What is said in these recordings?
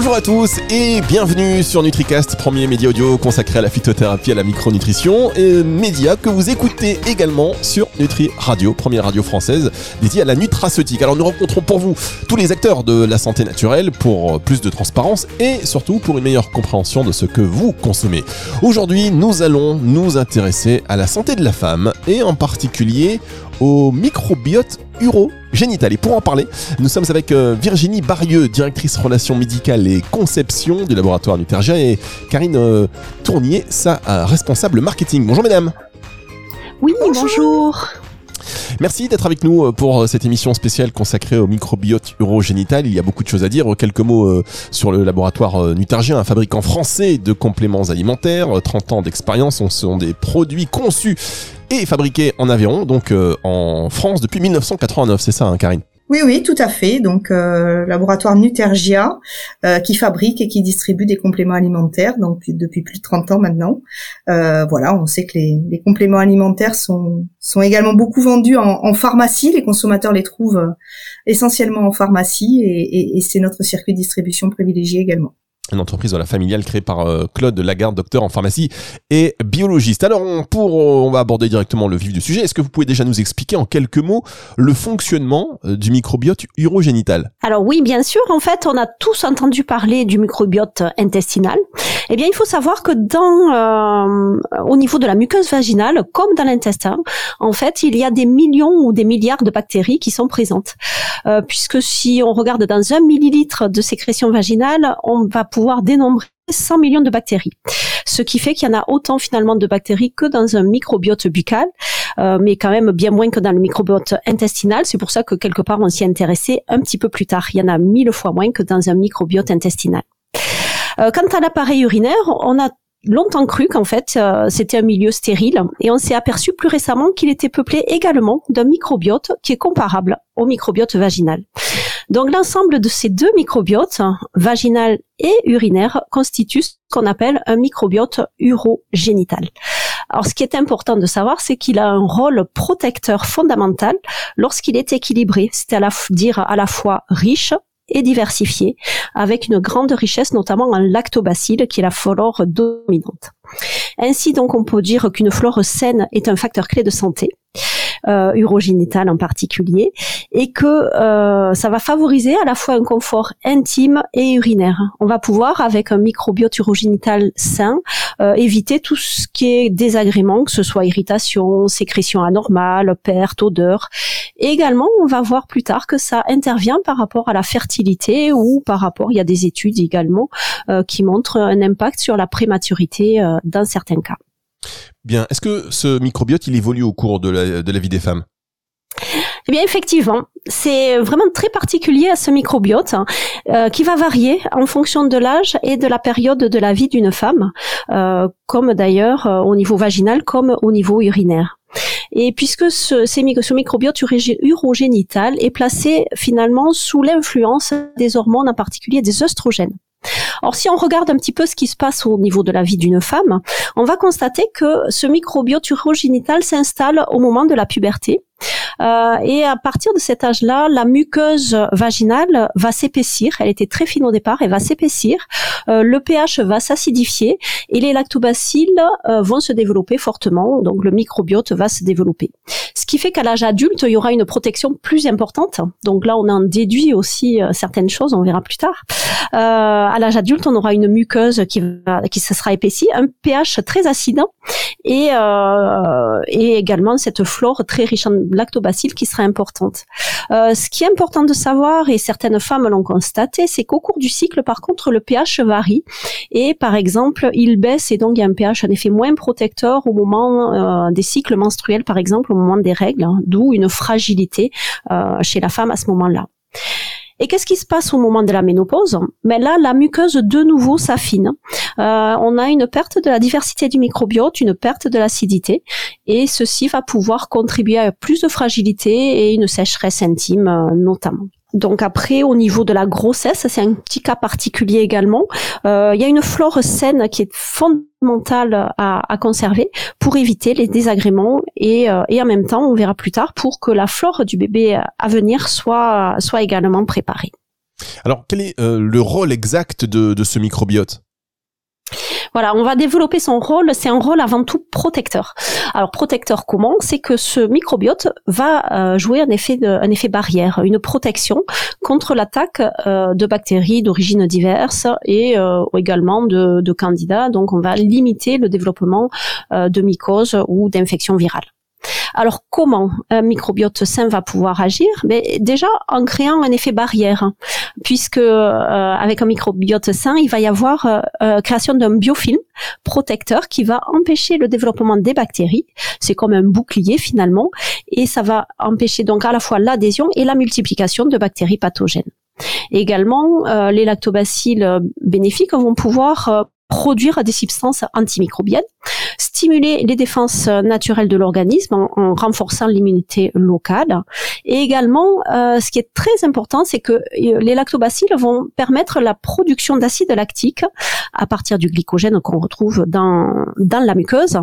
Bonjour à tous et bienvenue sur NutriCast, premier média audio consacré à la phytothérapie et à la micronutrition, et média que vous écoutez également sur Nutri Radio, première radio française dédiée à la nutraceutique. Alors nous rencontrons pour vous tous les acteurs de la santé naturelle pour plus de transparence et surtout pour une meilleure compréhension de ce que vous consommez. Aujourd'hui, nous allons nous intéresser à la santé de la femme et en particulier au microbiote urogénital. Et pour en parler, nous sommes avec euh, Virginie Barieux, directrice relations médicales et conception du laboratoire Nutergia, et Karine euh, Tournier, sa euh, responsable marketing. Bonjour mesdames. Oui, bonjour. Merci d'être avec nous pour cette émission spéciale consacrée au microbiote urogénital. Il y a beaucoup de choses à dire. Quelques mots sur le laboratoire Nutergia, un fabricant français de compléments alimentaires. 30 ans d'expérience. Ce sont des produits conçus et fabriqué en Aveyron, donc euh, en France depuis 1989, c'est ça, hein, Karine? Oui, oui, tout à fait. Donc, euh, laboratoire Nutergia, euh, qui fabrique et qui distribue des compléments alimentaires, donc depuis plus de 30 ans maintenant. voilà, on sait que les, compléments alimentaires sont, sont également beaucoup vendus en, pharmacie. Les consommateurs les trouvent essentiellement en pharmacie et, et, et c'est notre circuit de distribution privilégié également une entreprise la familiale créée par euh, Claude Lagarde, docteur en pharmacie et biologiste. Alors, on, pour, euh, on va aborder directement le vif du sujet. Est-ce que vous pouvez déjà nous expliquer en quelques mots le fonctionnement euh, du microbiote urogénital? Alors oui, bien sûr. En fait, on a tous entendu parler du microbiote intestinal. Eh bien, il faut savoir que dans, au niveau de la muqueuse vaginale, comme dans l'intestin, en fait, il y a des millions ou des milliards de bactéries qui sont présentes. puisque si on regarde dans un millilitre de sécrétion vaginale, on va pouvoir pouvoir dénombrer 100 millions de bactéries. Ce qui fait qu'il y en a autant finalement de bactéries que dans un microbiote buccal, euh, mais quand même bien moins que dans le microbiote intestinal. C'est pour ça que quelque part on s'y intéressait un petit peu plus tard. Il y en a mille fois moins que dans un microbiote intestinal. Euh, quant à l'appareil urinaire, on a longtemps cru qu'en fait euh, c'était un milieu stérile et on s'est aperçu plus récemment qu'il était peuplé également d'un microbiote qui est comparable au microbiote vaginal. Donc l'ensemble de ces deux microbiotes, vaginal et urinaire, constitue ce qu'on appelle un microbiote urogénital. Alors ce qui est important de savoir, c'est qu'il a un rôle protecteur fondamental lorsqu'il est équilibré, c'est-à-dire à la fois riche et diversifié, avec une grande richesse notamment en lactobacilles, qui est la flore dominante. Ainsi donc on peut dire qu'une flore saine est un facteur clé de santé euh, urogénital en particulier, et que euh, ça va favoriser à la fois un confort intime et urinaire. On va pouvoir, avec un microbiote urogénital sain, euh, éviter tout ce qui est désagrément, que ce soit irritation, sécrétion anormale, perte, odeur. Et également, on va voir plus tard que ça intervient par rapport à la fertilité ou par rapport, il y a des études également euh, qui montrent un impact sur la prématurité dans certains cas. Bien, est-ce que ce microbiote, il évolue au cours de la, vie des femmes? Eh bien, effectivement, c'est vraiment très particulier à ce microbiote hein, euh, qui va varier en fonction de l'âge et de la période de la vie d'une femme, euh, comme d'ailleurs euh, au niveau vaginal comme au niveau urinaire. Et puisque ce, ce microbiote urogénital est placé finalement sous l'influence des hormones, en particulier des œstrogènes. Or, si on regarde un petit peu ce qui se passe au niveau de la vie d'une femme, on va constater que ce microbiote urogénital s'installe au moment de la puberté euh, et à partir de cet âge-là, la muqueuse vaginale va s'épaissir. Elle était très fine au départ, elle va s'épaissir. Euh, le pH va s'acidifier et les lactobacilles euh, vont se développer fortement. Donc le microbiote va se développer. Ce qui fait qu'à l'âge adulte, il y aura une protection plus importante. Donc là, on en déduit aussi certaines choses, on verra plus tard. à l'âge adulte, on aura une muqueuse qui va, qui se sera épaissie, un pH très acide et, et également cette flore très riche en lactobacille qui sera importante. Euh, ce qui est important de savoir, et certaines femmes l'ont constaté, c'est qu'au cours du cycle, par contre, le pH varie. Et par exemple, il baisse et donc il y a un pH en effet moins protecteur au moment euh, des cycles menstruels, par exemple, au moment des règles, hein, d'où une fragilité euh, chez la femme à ce moment-là. Et qu'est-ce qui se passe au moment de la ménopause? Mais ben là, la muqueuse de nouveau s'affine. Euh, on a une perte de la diversité du microbiote, une perte de l'acidité, et ceci va pouvoir contribuer à plus de fragilité et une sécheresse intime euh, notamment. Donc après, au niveau de la grossesse, c'est un petit cas particulier également. Euh, il y a une flore saine qui est fondamentale à, conserver pour éviter les désagréments et, euh, et en même temps, on verra plus tard, pour que la flore du bébé à venir soit, soit également préparée. Alors, quel est le rôle exact de ce microbiote? Voilà, on va développer son rôle. C'est un rôle avant tout protecteur. Alors protecteur comment? C'est que ce microbiote va euh, jouer un effet, un effet barrière, une protection contre l'attaque euh, de bactéries d'origine diverses et euh, également de, de, candidats. Donc on va limiter le développement de mycoses ou d'infections virales. Alors comment un microbiote sain va pouvoir agir? Mais ben, déjà en créant un effet barrière, hein. puisque euh, avec un microbiote sain, il va y avoir euh, euh, création d'un biofilm protecteur qui va empêcher le développement des bactéries. C'est comme un bouclier finalement, et ça va empêcher donc à la fois l'adhésion et la multiplication de bactéries pathogènes. également, les lactobacilles bénéfiques vont pouvoir produire des substances antimicrobiennes, stimuler les défenses naturelles de l'organisme en, renforçant l'immunité locale. Et également, euh, ce qui est très important, c'est que euh, les lactobacilles vont permettre la production d'acide lactique à partir du glycogène qu'on retrouve dans, dans la muqueuse.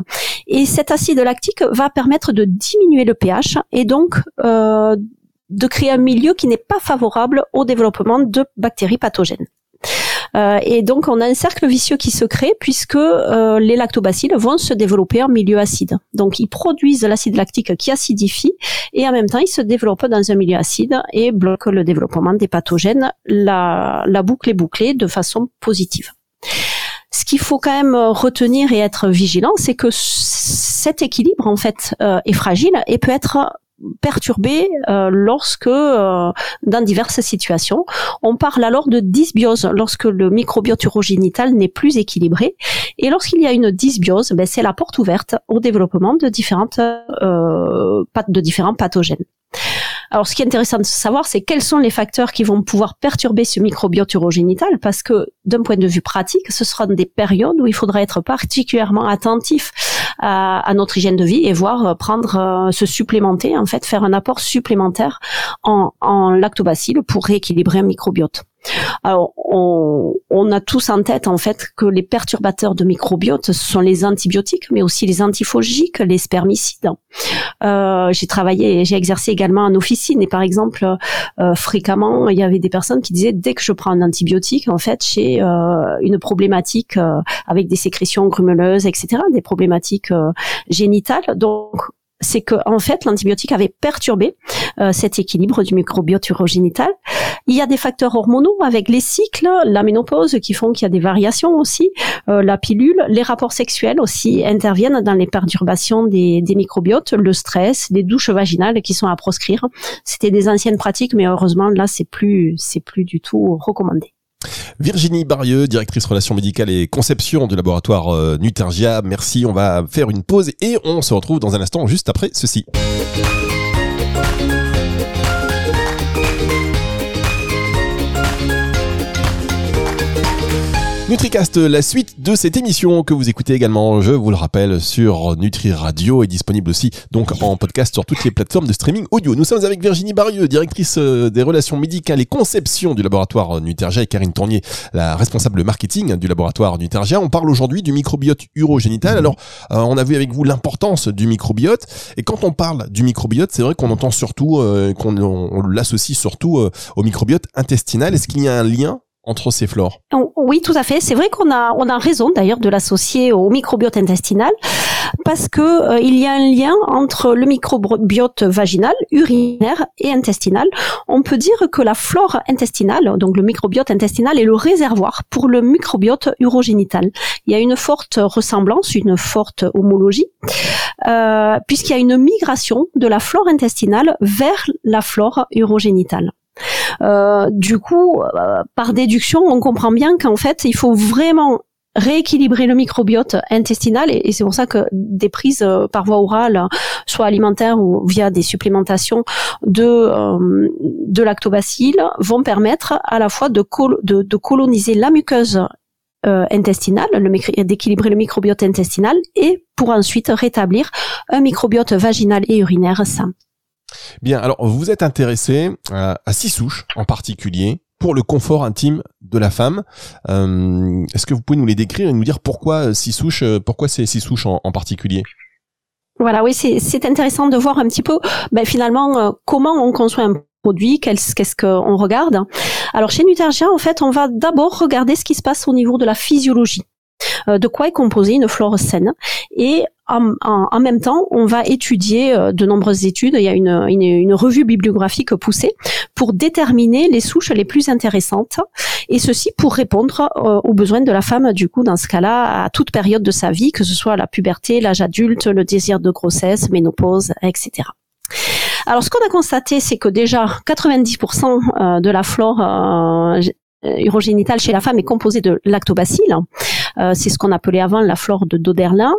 Et cet acide lactique va permettre de diminuer le pH et donc euh, de créer un milieu qui n'est pas favorable au développement de bactéries pathogènes. Euh, et donc on a un cercle vicieux qui se crée puisque euh, les lactobacilles vont se développer en milieu acide. Donc ils produisent l'acide lactique qui acidifie et en même temps ils se développent dans un milieu acide et bloquent le développement des pathogènes. La, boucle est bouclée de façon positive. Ce qu'il faut quand même retenir et être vigilant, c'est que cet équilibre en fait euh, est fragile et peut être perturbé euh, lorsque, euh, dans diverses situations, on parle alors de dysbiose lorsque le microbiote urogénital n'est plus équilibré. Et lorsqu'il y a une dysbiose, ben, c'est la porte ouverte au développement de différentes euh, de différents pathogènes. Alors, ce qui est intéressant de savoir, c'est quels sont les facteurs qui vont pouvoir perturber ce microbiote urogénital, parce que d'un point de vue pratique, ce seront des périodes où il faudra être particulièrement attentif à, notre hygiène de vie et voir euh, prendre, euh, se supplémenter, en fait, faire un apport supplémentaire en, en lactobacilles pour rééquilibrer un microbiote. Alors, on, a tous en tête en fait que les perturbateurs de microbiote sont les antibiotiques, mais aussi les antifongiques, les spermicides. Euh, j'ai travaillé, j'ai exercé également en officine et par exemple, euh, fréquemment, il y avait des personnes qui disaient dès que je prends un antibiotique, en fait, j'ai euh, une problématique avec des sécrétions grumeleuses, etc., des problématiques génitales. Donc, c'est que en fait l'antibiotique avait perturbé euh, cet équilibre du microbiote urogénital. Il y a des facteurs hormonaux avec les cycles, la ménopause qui font qu'il y a des variations aussi, euh, la pilule, les rapports sexuels aussi interviennent dans les perturbations des, des microbiotes, le stress, les douches vaginales qui sont à proscrire. C'était des anciennes pratiques, mais heureusement là c'est plus c'est plus du tout recommandé. Virginie Barieux, directrice relations médicales et conception du laboratoire euh, Nutergia. Merci, on va faire une pause et on se retrouve dans un instant juste après ceci. NutriCast, la suite de cette émission que vous écoutez également, je vous le rappelle, sur Nutri Radio est disponible aussi donc en podcast sur toutes les plateformes de streaming audio. Nous sommes avec Virginie Barieux, directrice euh, des relations médicales et conception du laboratoire Nutergia et Karine Tournier, la responsable marketing du laboratoire Nutergia. On parle aujourd'hui du microbiote urogénital. Alors, euh, on a vu avec vous l'importance du microbiote et quand on parle du microbiote, c'est vrai qu'on entend surtout euh, qu'on l'associe surtout au microbiote intestinal. Est-ce qu'il y a un lien entre ces flores. Oui, tout à fait. C'est vrai qu'on a on a raison d'ailleurs de l'associer au microbiote intestinal parce que euh, il y a un lien entre le microbiote vaginal, urinaire et intestinal. On peut dire que la flore intestinale, donc le microbiote intestinal est le réservoir pour le microbiote urogénital. Il y a une forte ressemblance, une forte homologie euh, puisqu'il y a une migration de la flore intestinale vers la flore urogénitale. Euh, du coup, euh, par déduction, on comprend bien qu'en fait, il faut vraiment rééquilibrer le microbiote intestinal et, c'est pour ça que des prises euh, par voie orale, soit alimentaire ou via des supplémentations de de lactobacilles, vont permettre à la fois de, de, coloniser la muqueuse intestinale, d'équilibrer le microbiote intestinal et pour ensuite rétablir un microbiote vaginal et urinaire sain. Bien, alors vous êtes intéressé à, six souches en particulier pour le confort intime de la femme. Euh, est-ce que vous pouvez nous les décrire et nous dire pourquoi six souches, euh, pourquoi ces six souches en, particulier? Voilà, oui, c'est intéressant de voir un petit peu ben, finalement euh, comment on conçoit un produit, qu'est-ce qu'on regarde. Alors chez Nutergia, en fait, on va d'abord regarder ce qui se passe au niveau de la physiologie. Euh, de quoi est composée une flore saine et en, même temps, on va étudier euh, de nombreuses études. Il y a une, une, revue bibliographique poussée pour déterminer les souches les plus intéressantes, et ceci pour répondre euh, aux besoins de la femme. Du coup, dans ce cas-là, à toute période de sa vie, que ce soit la puberté, l'âge adulte, le désir de grossesse, ménopause, etc. Alors, ce qu'on a constaté, c'est que déjà 90% de la flore urogénitale chez la femme est composée de lactobacilles. Euh, c'est ce qu'on appelait avant la flore de Doderlin.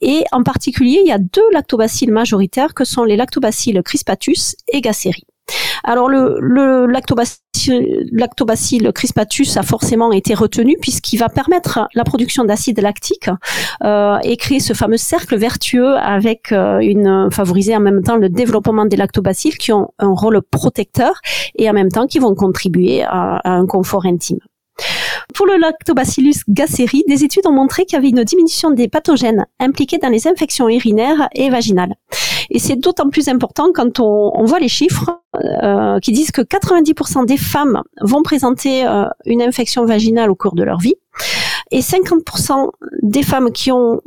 Et en particulier, il y a deux lactobacilles majoritaires que sont les lactobacilles crispatus et gasseri. Alors le, le lactobacille, crispatus a forcément été retenu puisqu'il va permettre la production d'acide lactique euh, et créer ce fameux cercle vertueux avec euh, une favoriser en même temps le développement des lactobacilles qui ont un rôle protecteur et en même temps qui vont contribuer à un confort intime. Pour le Lactobacillus gasseri, des études ont montré qu'il y avait une diminution des pathogènes impliqués dans les infections urinaires et vaginales. Et c'est d'autant plus important quand on, voit les chiffres euh, qui disent que 90% des femmes vont présenter euh, une infection vaginale au cours de leur vie et 50% des femmes qui ont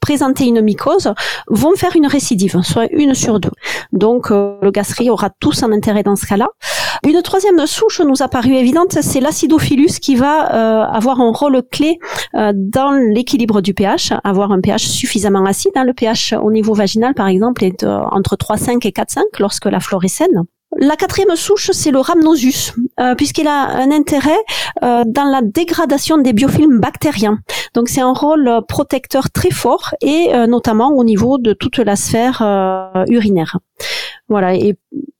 présenter une mycose vont faire une récidive, soit une sur deux. Donc euh, le gastri aura tous un intérêt dans ce cas-là. Une troisième souche nous a paru évidente, c'est l'acidophilus qui va euh, avoir un rôle clé euh, dans l'équilibre du pH, avoir un pH suffisamment acide. Hein. Le pH au niveau vaginal, par exemple, est entre 3,5 et 4,5 lorsque la flore est saine. La quatrième souche, c'est le rhamnosus, euh, puisqu'il a un intérêt euh, dans la dégradation des biofilms bactériens. Donc c'est un rôle protecteur très fort et euh, notamment au niveau de toute la sphère urinaire. Voilà.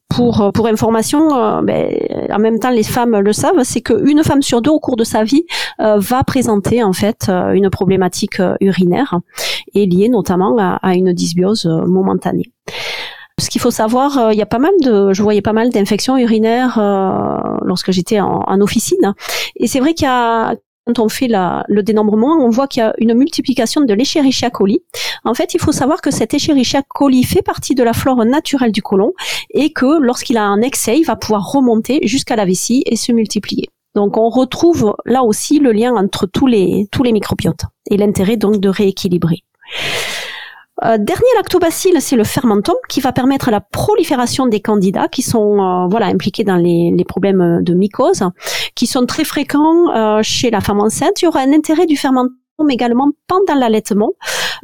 Pour pour information, ben, en même temps les femmes le savent, c'est qu'une femme sur deux au cours de sa vie va présenter en fait une problématique urinaire et liée notamment à une dysbiose momentanée. Ce qu'il faut savoir, euh, il y a pas mal de, je voyais pas mal d'infections urinaires euh, lorsque j'étais en, officine. Et c'est vrai qu'il y a quand on fait le dénombrement, on voit qu'il y a une multiplication de l'Escherichia coli. En fait, il faut savoir que cet Escherichia coli fait partie de la flore naturelle du côlon et que lorsqu'il a un excès, il va pouvoir remonter jusqu'à la vessie et se multiplier. Donc on retrouve là aussi le lien entre tous les tous les microbiotes et l'intérêt donc de rééquilibrer. Euh, dernier lactobacille, c'est le fermentum qui va permettre la prolifération des candidats qui sont euh, voilà impliqués dans les, problèmes de mycose, qui sont très fréquents euh, chez la femme enceinte. Il y aura un intérêt du fermentum également pendant l'allaitement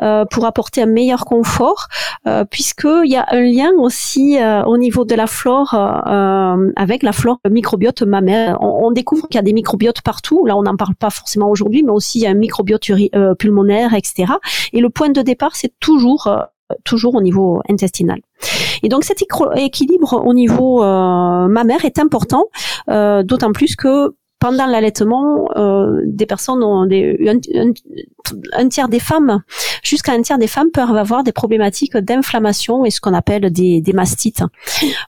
euh, pour apporter un meilleur confort euh, puisqu'il y a un lien aussi euh, au niveau de la flore euh, avec la flore microbiote mammaire. On, on découvre qu'il y a des microbiotes partout. Là, on n'en parle pas forcément aujourd'hui, mais aussi il y a un microbiote pulmonaire, etc. Et le point de départ, c'est toujours toujours au niveau intestinal. Et donc cet équilibre au niveau mammaire est important, d'autant plus que pendant l'allaitement, euh, des personnes ont des, un, tiers des femmes, jusqu'à un tiers des femmes peuvent avoir des problématiques d'inflammation et ce qu'on appelle des, mastites.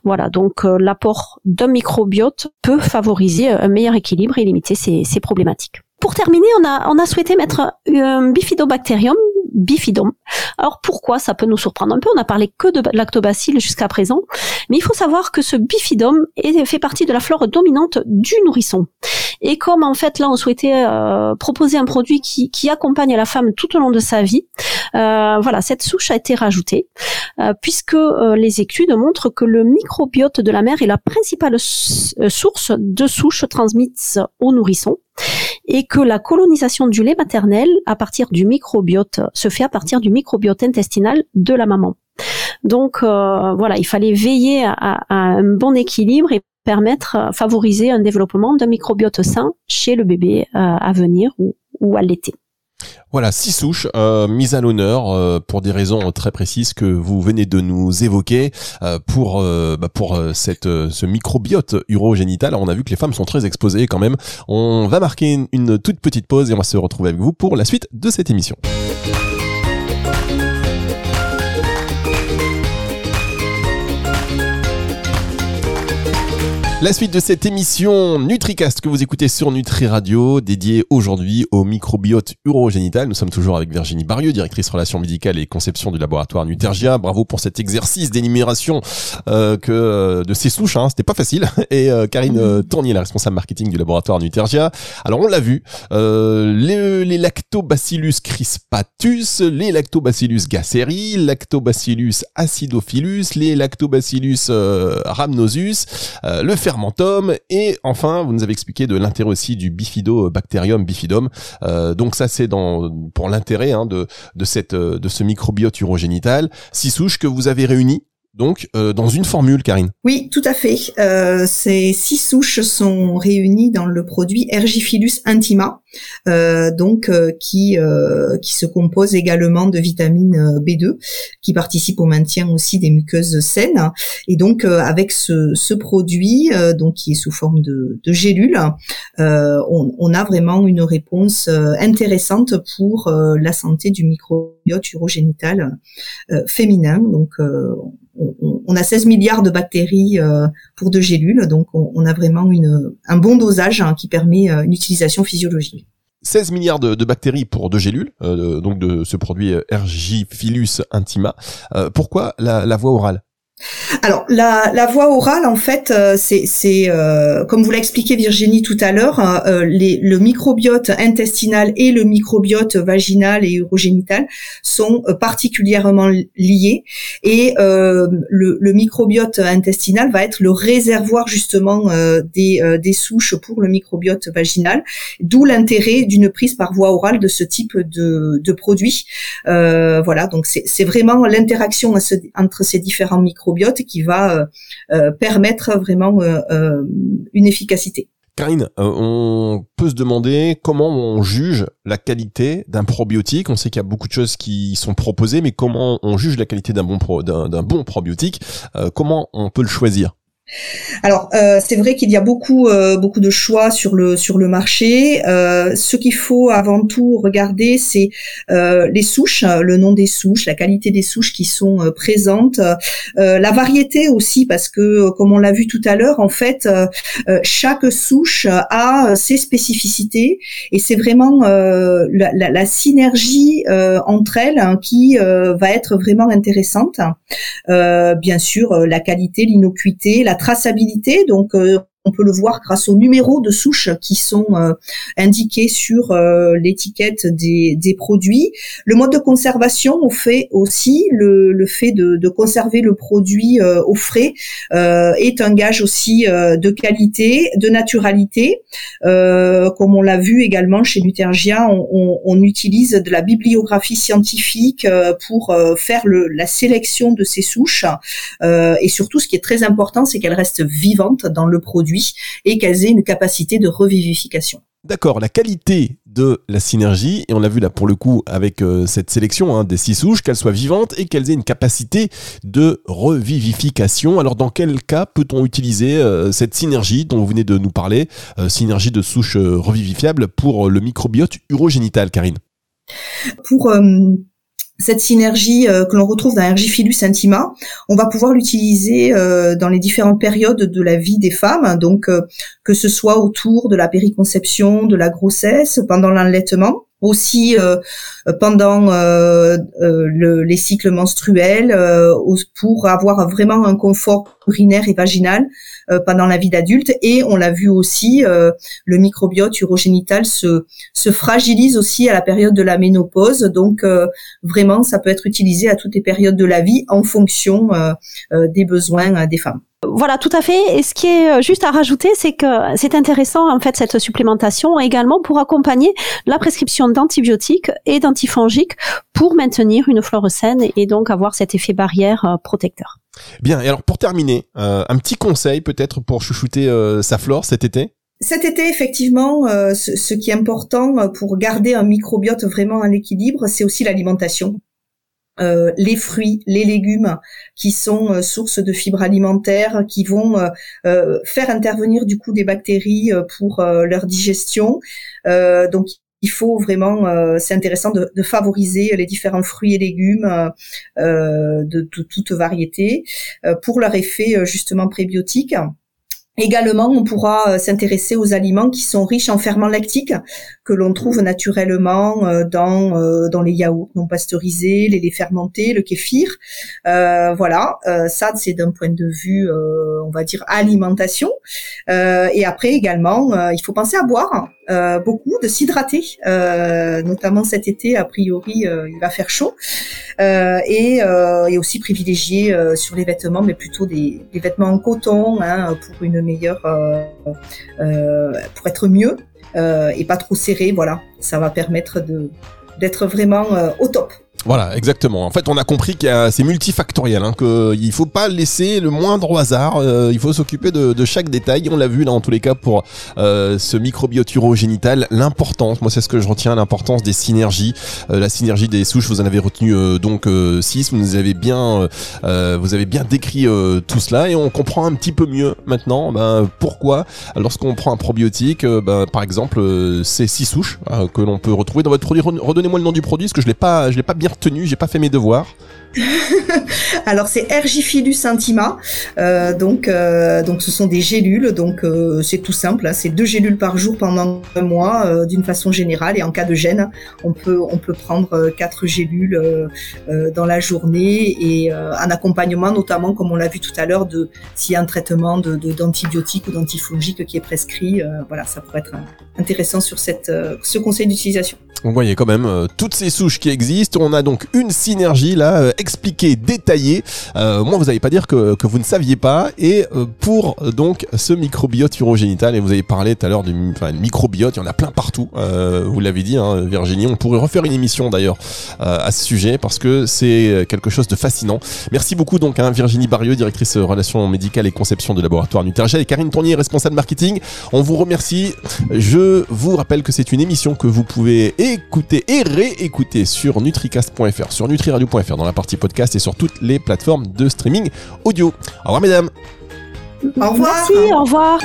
Voilà, donc euh, l'apport d'un microbiote peut favoriser un meilleur équilibre et limiter ces, ces problématiques. Pour terminer, on a, on a souhaité mettre un bifidobacterium bifidum. Alors pourquoi ça peut nous surprendre un peu? On a parlé que de lactobacilles jusqu'à présent, mais il faut savoir que ce bifidum est, fait partie de la flore dominante du nourrisson. Et comme en fait là on souhaitait euh, proposer un produit qui, qui, accompagne la femme tout au long de sa vie, euh, voilà cette souche a été rajoutée euh, puisque les études montrent que le microbiote de la mère est la principale source de souches transmises aux nourrissons et que la colonisation du lait maternel à partir du microbiote se fait à partir du microbiote intestinal de la maman. Donc voilà, il fallait veiller à, un bon équilibre et permettre, euh, favoriser un développement d'un microbiote sain chez le bébé euh, à venir ou, à l'été. Voilà, six souches euh, mises à l'honneur euh, pour des raisons très précises que vous venez de nous évoquer pour bah, pour cette ce microbiote urogénital. on a vu que les femmes sont très exposées quand même. On va marquer une toute petite pause et on va se retrouver avec vous pour la suite de cette émission. La suite de cette émission NutriCast que vous écoutez sur Nutri Radio, dédiée aujourd'hui au microbiote urogénital. Nous sommes toujours avec Virginie Barieux, directrice relations médicales et conception du laboratoire Nutergia. Bravo pour cet exercice d'énumération euh, que euh, de ces souches, hein, c'était pas facile. Et euh, Karine euh, Tournier, la responsable marketing du laboratoire Nutergia. Alors on l'a vu, les, les, lactobacillus crispatus, les lactobacillus gasseri, lactobacillus acidophilus, les lactobacillus rhamnosus, le et enfin vous nous avez expliqué de l'intérêt aussi du bifidobacterium bifidum. Euh, donc ça c'est pour l'intérêt hein, de cette de ce microbiote urogénital. Six souches que vous avez réunies donc euh, dans une formule, Karine. Oui, tout à fait. Euh, ces six souches sont réunies dans le produit Ergifilus intima, euh, donc qui qui se compose également de vitamine B2, qui participe au maintien aussi des muqueuses saines. Et donc avec ce, ce produit, donc qui est sous forme de, de gélule, on, on, a vraiment une réponse intéressante pour la santé du microbiote urogénital féminin. Donc on, a 16 milliards de bactéries euh, pour deux gélules, donc on, a vraiment un bon dosage qui permet euh, une utilisation physiologique. 16 milliards de, bactéries pour deux gélules, euh, donc de ce produit Ergifilus intima. pourquoi la voie orale? Alors la, la voie orale en fait euh, c'est euh, comme vous l'a expliqué Virginie tout à l'heure hein, euh, le microbiote intestinal et le microbiote vaginal et urogénital sont particulièrement liés. Et le, le, microbiote intestinal va être le réservoir justement des, des souches pour le microbiote vaginal. D'où l'intérêt d'une prise par voie orale de ce type de, de produit. Voilà donc c'est vraiment l'interaction entre ces différents microbiotes qui va euh, euh, permettre vraiment euh, une efficacité. Karine, on peut se demander comment on juge la qualité d'un probiotique. On sait qu'il y a beaucoup de choses qui sont proposées, mais comment on juge la qualité d'un bon, d'un bon probiotique? Comment on peut le choisir? Alors euh, c'est vrai qu'il y a beaucoup euh, beaucoup de choix sur le sur le marché. Euh, ce qu'il faut avant tout regarder, c'est les souches, le nom des souches, la qualité des souches qui sont présentes, la variété aussi parce que comme on l'a vu tout à l'heure, en fait chaque souche a ses spécificités et c'est vraiment la, la, synergie entre elles hein, qui va être vraiment intéressante. bien sûr, la qualité, l'innocuité, la traçabilité. Donc, euh, on peut le voir grâce aux numéros de souche qui sont euh, indiqués sur euh, l'étiquette des, produits. Le mode de conservation on fait aussi le, fait de, conserver le produit euh, au frais est un gage aussi de qualité, de naturalité. comme on l'a vu également chez Nutergia, on, utilise de la bibliographie scientifique pour faire la sélection de ces souches. et surtout, ce qui est très important, c'est qu'elles restent vivantes dans le produit et qu'elles aient une capacité de revivification. D'accord, la qualité de la synergie, et on l'a vu là pour le coup avec euh, cette sélection hein, des six souches, qu'elles soient vivantes et qu'elles aient une capacité de revivification. Alors dans quel cas peut-on utiliser euh, cette synergie dont vous venez de nous parler, euh, synergie de souches revivifiables pour le microbiote urogénital, Karine? Pour cette synergie euh, que l'on retrouve dans Ergifilus intima, on va pouvoir l'utiliser euh, dans les différentes périodes de la vie des femmes, donc euh, que ce soit autour de la périconception, de la grossesse, pendant l'enlaitement, aussi pendant les cycles menstruels, pour avoir vraiment un confort urinaire et vaginal euh, pendant la vie d'adulte. Et on l'a vu aussi, euh, le microbiote urogénital se, se fragilise aussi à la période de la ménopause. Donc euh, vraiment, ça peut être utilisé à toutes les périodes de la vie en fonction des besoins des femmes. Voilà, tout à fait. Et ce qui est juste à rajouter, c'est que c'est intéressant en fait cette supplémentation également pour accompagner la prescription d'antibiotiques et d'antifongiques pour maintenir une flore saine et donc avoir cet effet barrière protecteur. Bien, et alors pour terminer, euh, un petit conseil peut-être pour chouchouter euh, sa flore cet été? Cet été, effectivement, euh, ce, qui est important pour garder un microbiote vraiment à l'équilibre, c'est aussi l'alimentation. les fruits, les légumes qui sont source de fibres alimentaires, qui vont faire intervenir du coup des bactéries pour leur digestion. donc il faut vraiment, euh, c'est intéressant de, favoriser les différents fruits et légumes euh, euh, de, toute variété pour leur effet justement prébiotique. Également, on pourra s'intéresser aux aliments qui sont riches en ferments lactiques que l'on trouve naturellement euh, dans euh, dans les yaourts non pasteurisés, les laits fermentés, le kéfir. voilà, ça c'est d'un point de vue, on va dire alimentation. et après également, il faut penser à boire beaucoup, de s'hydrater, notamment cet été. A priori, il va faire chaud, et, et aussi privilégier sur les vêtements, mais plutôt des, des vêtements en coton hein, pour une meilleur euh, euh, pour être mieux euh, et pas trop serré. Voilà, ça va permettre d'être vraiment au top. Voilà, exactement. En fait, on a compris que c'est multifactoriel, hein, qu'il faut pas laisser le moindre hasard. Euh, il faut s'occuper de, chaque détail. On l'a vu là, tous les cas, pour euh, ce microbiote urogénital, l'importance. Moi, c'est ce que je retiens, l'importance des synergies, euh, la synergie des souches. Vous en avez retenu euh, donc six. Vous nous avez bien, vous avez bien décrit tout cela, et on comprend un petit peu mieux maintenant. Ben, pourquoi, lorsqu'on prend un probiotique, ben, par exemple, ces six souches que l'on peut retrouver dans votre produit. Redonnez-moi le nom du produit, parce que je je l'ai pas bien retenu, j'ai pas fait mes devoirs. Alors c'est Ergifilus intima, euh, donc euh, donc ce sont des gélules, donc euh, c'est tout simple, hein. c'est deux gélules par jour pendant un mois d'une façon générale et en cas de gêne, on peut on peut prendre quatre gélules dans la journée et un accompagnement notamment comme on l'a vu tout à l'heure de s'il y a un traitement de d'antibiotiques ou d'antifongiques qui est prescrit, voilà ça pourrait être intéressant sur cette ce conseil d'utilisation. Vous voyez quand même toutes ces souches qui existent, on a donc une synergie là expliqué, détaillé. Euh, moi, vous n'allez pas dire que, que, vous ne saviez pas. Et euh, pour euh, donc ce microbiote urogénital, et vous avez parlé tout à l'heure du microbiote, il y en a plein partout. Euh, vous l'avez dit, hein, Virginie. On pourrait refaire une émission d'ailleurs euh, à ce sujet parce que c'est quelque chose de fascinant. Merci beaucoup donc hein, Virginie Barrieux, directrice relations médicales et conception de laboratoire Nutergel, et Karine Tournier, responsable marketing. On vous remercie. Je vous rappelle que c'est une émission que vous pouvez écouter et réécouter sur nutricast.fr, sur nutriradio.fr dans la partie podcast et sur toutes les plateformes de streaming audio. Au revoir mesdames. Au revoir. Merci, au revoir.